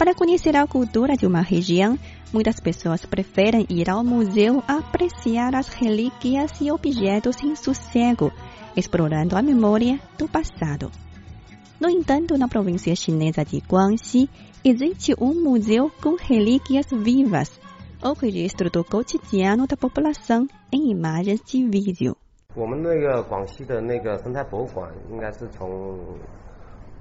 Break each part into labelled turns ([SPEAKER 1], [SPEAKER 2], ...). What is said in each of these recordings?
[SPEAKER 1] Para conhecer a cultura de uma região, muitas pessoas preferem ir ao museu apreciar as relíquias e objetos em sossego, explorando a memória do passado. No entanto, na província chinesa de Guangxi, existe um museu com relíquias vivas, o registro do cotidiano da população em imagens de vídeo.
[SPEAKER 2] 我们那个广西的那个生态博物馆，应该是从二零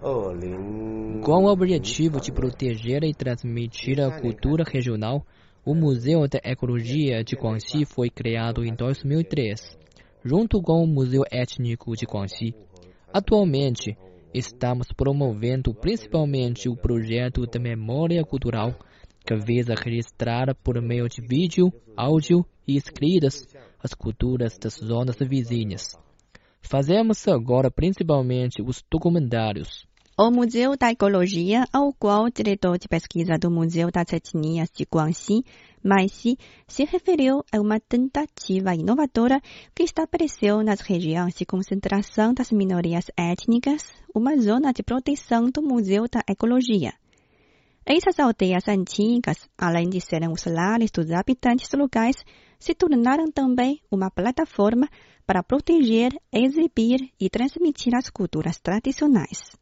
[SPEAKER 3] com o objetivo de proteger e transmitir a cultura regional, o Museu da Ecologia de Guangxi foi criado em 2003, junto com o Museu Étnico de Guangxi. Atualmente, estamos promovendo principalmente o projeto da memória cultural, que visa registrar por meio de vídeo, áudio e escritas as culturas das zonas vizinhas. Fazemos agora principalmente os documentários.
[SPEAKER 1] O Museu da Ecologia, ao qual o diretor de pesquisa do Museu das Etnias de Guangxi, Maixi, se referiu a uma tentativa inovadora que estabeleceu nas regiões de concentração das minorias étnicas uma zona de proteção do Museu da Ecologia. Essas aldeias antigas, além de serem os lares dos habitantes locais, se tornaram também uma plataforma para proteger, exibir e transmitir as culturas tradicionais.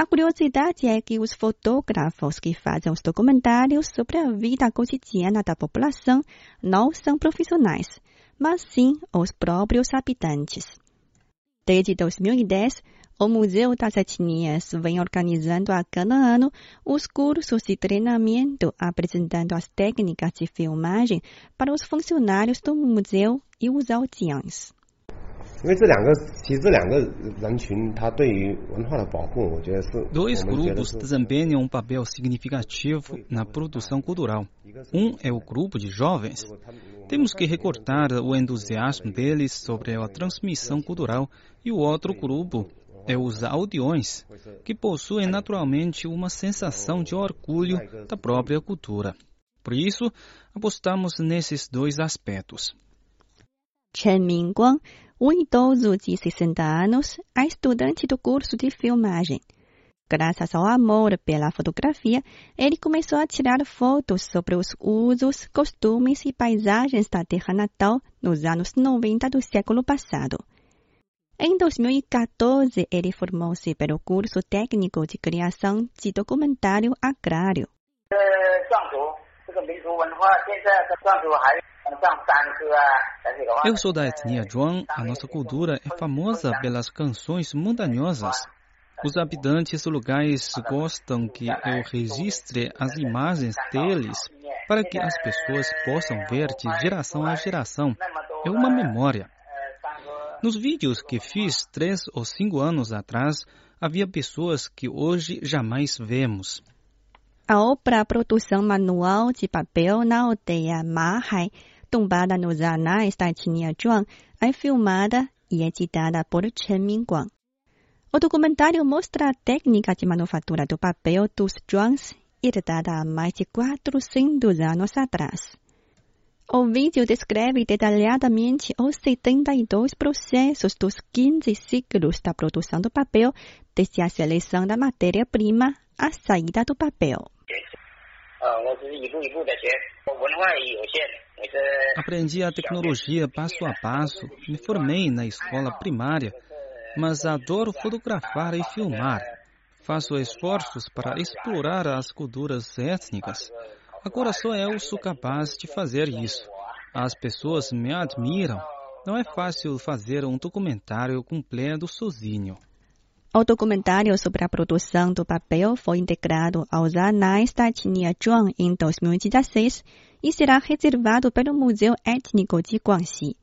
[SPEAKER 1] A curiosidade é que os fotógrafos que fazem os documentários sobre a vida cotidiana da população não são profissionais, mas sim os próprios habitantes. Desde 2010, o Museu das Etnias vem organizando a cada ano os cursos de treinamento apresentando as técnicas de filmagem para os funcionários do museu e os anciãos.
[SPEAKER 2] 因为这两个其实这两个人群，他对于文化的保护，我觉得是
[SPEAKER 4] Dois
[SPEAKER 2] 我们觉得
[SPEAKER 4] grupos
[SPEAKER 2] 是
[SPEAKER 4] desempenham um papel significativo na produção cultural. Um é o grupo de jovens. Temos que recortar o entusiasmo deles sobre a transmissão cultural e o outro grupo é os aldeões, que possuem naturalmente uma sensação de orgulho da própria cultura. Por isso, apostamos nesses dois aspectos.
[SPEAKER 1] Chen Mingguang, um idoso de 60 anos, é estudante do curso de filmagem. Graças ao amor pela fotografia, ele começou a tirar fotos sobre os usos, costumes e paisagens da terra natal nos anos 90 do século passado. Em 2014, ele formou-se pelo curso técnico de criação de documentário agrário.
[SPEAKER 4] Eu sou da etnia Zhuang. A nossa cultura é famosa pelas canções montanhosas. Os habitantes dos lugares gostam que eu registre as imagens deles para que as pessoas possam ver de geração a geração. É uma memória. Nos vídeos que fiz três ou cinco anos atrás, havia pessoas que hoje jamais vemos.
[SPEAKER 1] A obra Produção Manual de Papel na aldeia Mahai, tombada nos anais da etnia Zhuang, é filmada e editada por Chen Mingguang. O documentário mostra a técnica de manufatura do papel dos Zhuangs, herdada há mais de 400 anos atrás. O vídeo descreve detalhadamente os 72 processos dos 15 ciclos da produção do papel, desde a seleção da matéria-prima à saída do papel.
[SPEAKER 5] 呃，我只是一步一步的学，文化有限，我是
[SPEAKER 4] Aprendi a tecnologia passo a passo, me formei na escola primária, mas adoro fotografar e filmar. Faço esforços para explorar as culturas étnicas. Agora só eu sou capaz de fazer isso. As pessoas me admiram. Não é fácil fazer um documentário completo sozinho.
[SPEAKER 1] O documentário sobre a produção do papel foi integrado aos anais da etnia Zhuang em 2016 e será reservado pelo Museu Étnico de Guangxi.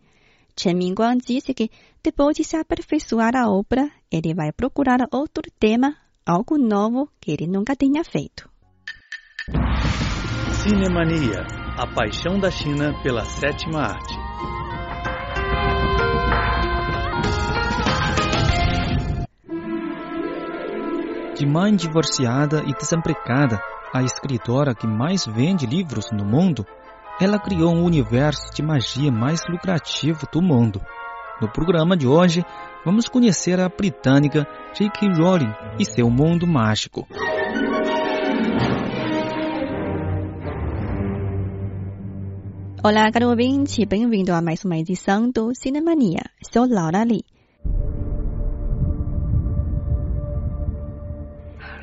[SPEAKER 1] Chen Mingguang disse que, depois de se aperfeiçoar a obra, ele vai procurar outro tema, algo novo que ele nunca tenha feito.
[SPEAKER 6] Cinemania, a paixão da China pela sétima arte.
[SPEAKER 4] De mãe divorciada e desempregada, a escritora que mais vende livros no mundo, ela criou um universo de magia mais lucrativo do mundo. No programa de hoje, vamos conhecer a britânica J.K. Rowling e seu mundo mágico.
[SPEAKER 1] Olá, caro ouvinte, bem-vindo a mais uma edição do Cinemania. Sou Laura Lee.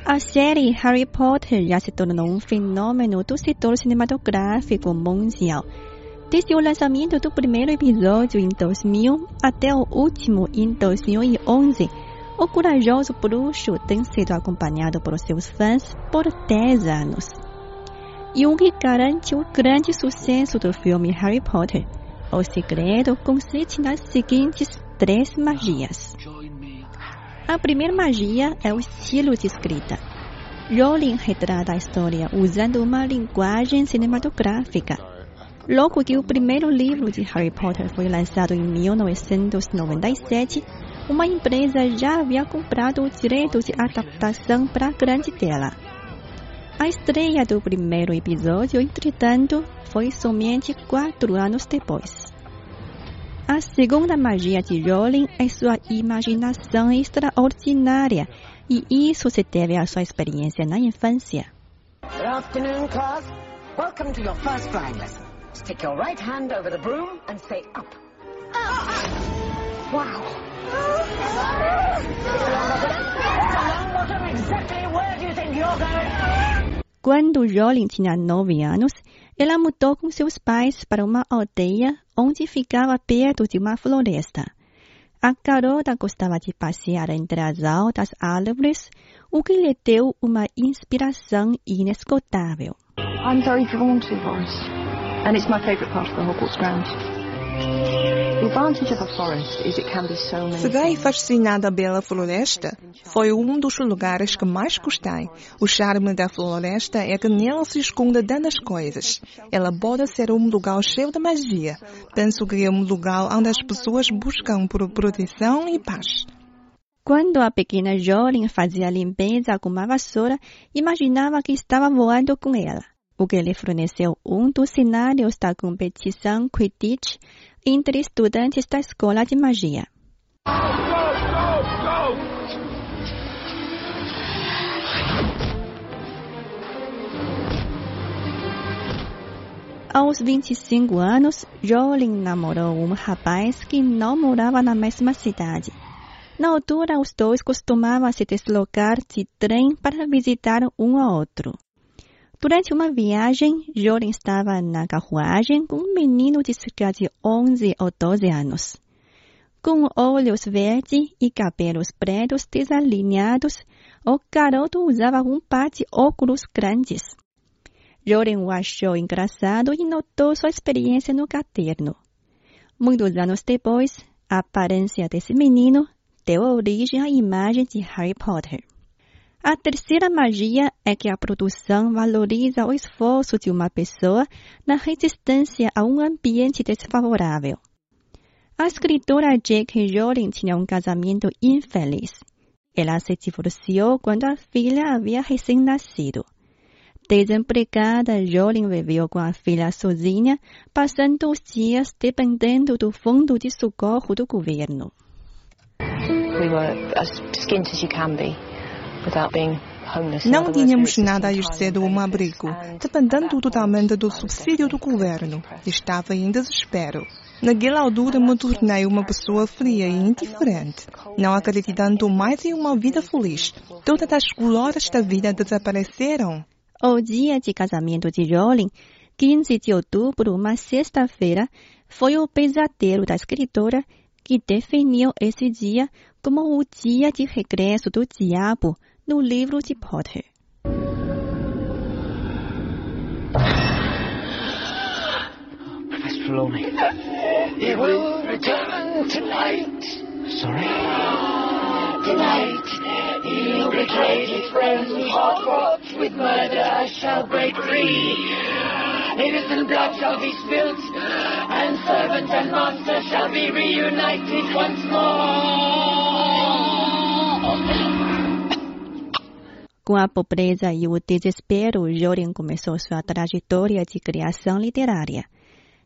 [SPEAKER 1] A série Harry Potter já se tornou um fenômeno do setor cinematográfico mundial. Desde o lançamento do primeiro episódio em 2000 até o último em 2011, o corajoso bruxo tem sido acompanhado por seus fãs por 10 anos. E o que garante o grande sucesso do filme Harry Potter? O segredo consiste nas seguintes três magias. A primeira magia é o estilo de escrita. Rowling retrata a história usando uma linguagem cinematográfica. Logo que o primeiro livro de Harry Potter foi lançado em 1997, uma empresa já havia comprado o direito de adaptação para a grande tela. A estreia do primeiro episódio, entretanto, foi somente quatro anos depois. A segunda magia de Rowling é sua imaginação extraordinária, e isso se deve à sua experiência na infância.
[SPEAKER 7] Good afternoon, class. Welcome to your first flying lesson. Stick your right hand over the broom and say up. Wow.
[SPEAKER 1] Quando Rowling tinha nove anos, ela mudou com seus pais para uma aldeia onde ficava perto de uma floresta. A garota gostava de passear entre as altas árvores, o que lhe deu uma inspiração inesgotável.
[SPEAKER 6] I'm very drawn to forests, and it's my favourite part of the Hogwarts grounds. Things.
[SPEAKER 8] fascinada pela floresta. Foi um dos lugares que mais gostei. O charme da floresta é que nela se esconde tantas coisas. Ela pode ser um lugar cheio de magia. Penso que é um lugar onde as pessoas buscam por proteção e paz.
[SPEAKER 1] Quando a pequena Rowling fazia limpeza com uma vassoura, imaginava que estava voando com ela, o que lhe forneceu um dos cenários da competição Quidditch entre estudantes da escola de magia. Aos 25 anos, Rowling namorou um rapaz que não morava na mesma cidade. Na altura, os dois costumavam se deslocar de trem para visitar um ao outro. Durante uma viagem, Rowling estava na carruagem com um menino de cerca de 11 ou 12 anos. Com olhos verdes e cabelos pretos desalinhados, o garoto usava um par de óculos grandes. Rowling o achou engraçado e notou sua experiência no caderno. Muitos anos depois, a aparência desse menino deu origem à imagem de Harry Potter. A terceira magia é que a produção valoriza o esforço de uma pessoa na resistência a um ambiente desfavorável. A escritora J.K. Rowling tinha um casamento infeliz. Ela se divorciou quando a filha havia recém-nascido. Desempregada, Rowling viveu com a filha sozinha, passando os dias dependendo do fundo de socorro do governo.
[SPEAKER 6] We were as skint as you can be
[SPEAKER 8] Não tínhamos nada a
[SPEAKER 6] existing
[SPEAKER 8] exceto um abrigo, dependendo totalmente do subsídio do governo. Estava em desespero. Naquela altura me tornei uma pessoa fria e indiferente, não acreditando mais em uma vida feliz. Todas as glórias da vida desapareceram.
[SPEAKER 1] O dia de casamento de Rowling, 15 de outubro, uma sexta-feira, foi o pesadelo da escritora que definiu esse dia como o dia de regresso do diabo no livro de Potter.
[SPEAKER 9] Professor Trelawney. He will return tonight. Sorry? Tonight, he'll betray his friends hot fought with murder I shall break free. Innocent blood shall be spilt, and servant and master shall be reunited once more.
[SPEAKER 1] Com a pobreza e o desespero, Jordan começou sua trajetória de criação literária.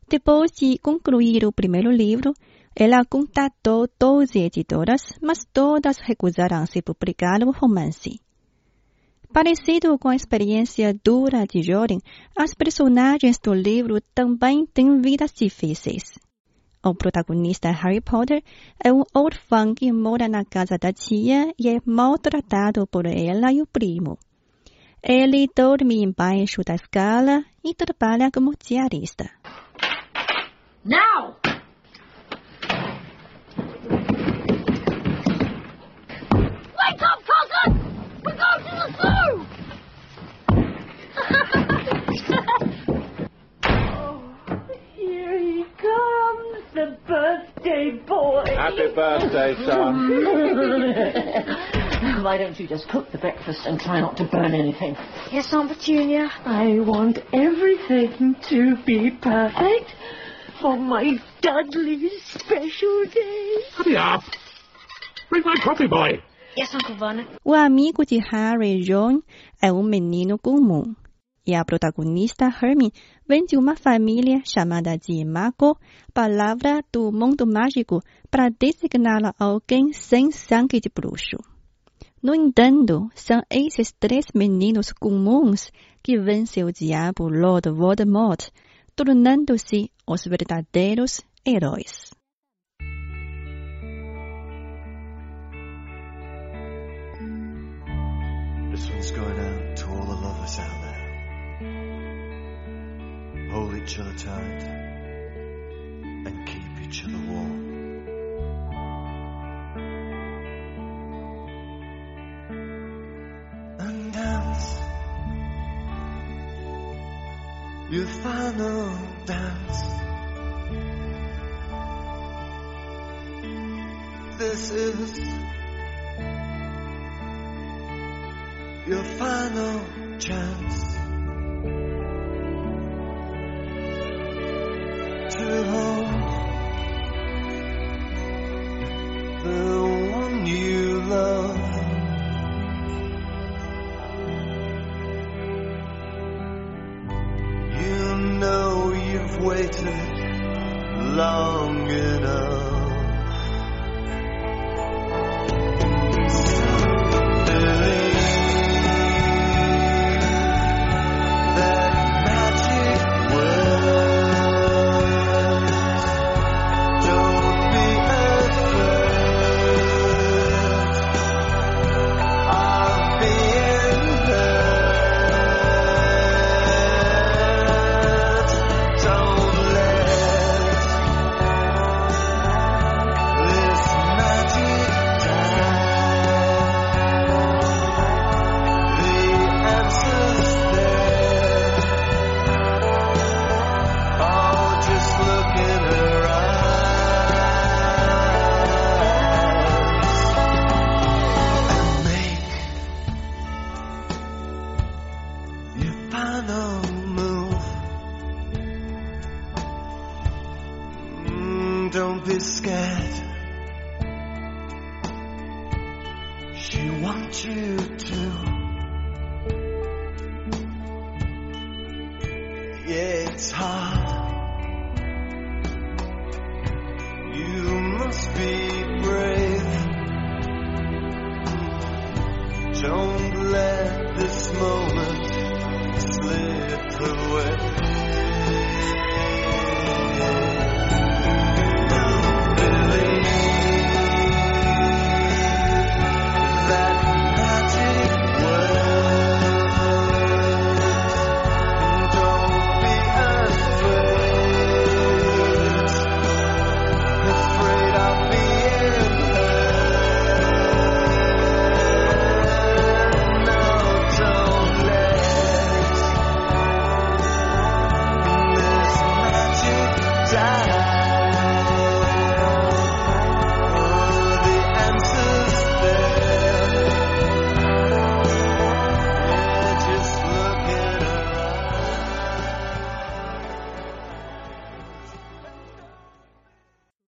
[SPEAKER 1] Depois de concluir o primeiro livro, ela contatou 12 editoras, mas todas recusaram se publicar o romance. Parecido com a experiência dura de Jordan, as personagens do livro também têm vidas difíceis. O protagonista Harry Potter é um órfão que mora na casa da tia e é maltratado por ela e o primo. Ele dorme embaixo da escala e trabalha como diarista.
[SPEAKER 7] Now!
[SPEAKER 9] Birthday,
[SPEAKER 10] son.
[SPEAKER 7] Why don't you just cook the breakfast and try not to burn anything?
[SPEAKER 9] Yes, Aunt Petunia. I want everything to be perfect for my Dudley's special day.
[SPEAKER 10] Hurry up. Bring my coffee, boy.
[SPEAKER 9] Yes, Uncle Vernon.
[SPEAKER 1] O amigo de Harry, John, é um menino comum. E a protagonista, Hermione, vem de uma família chamada de Mago, palavra do mundo mágico para designar alguém sem sangue de bruxo. No entanto, são esses três meninos comuns que vencem o diabo Lord Voldemort, tornando-se os verdadeiros heróis.
[SPEAKER 11] Each other tight and keep each other warm. And dance your final dance. This is your final chance to hold the one you love. You know you've waited long enough. Final move. Mm, don't be scared.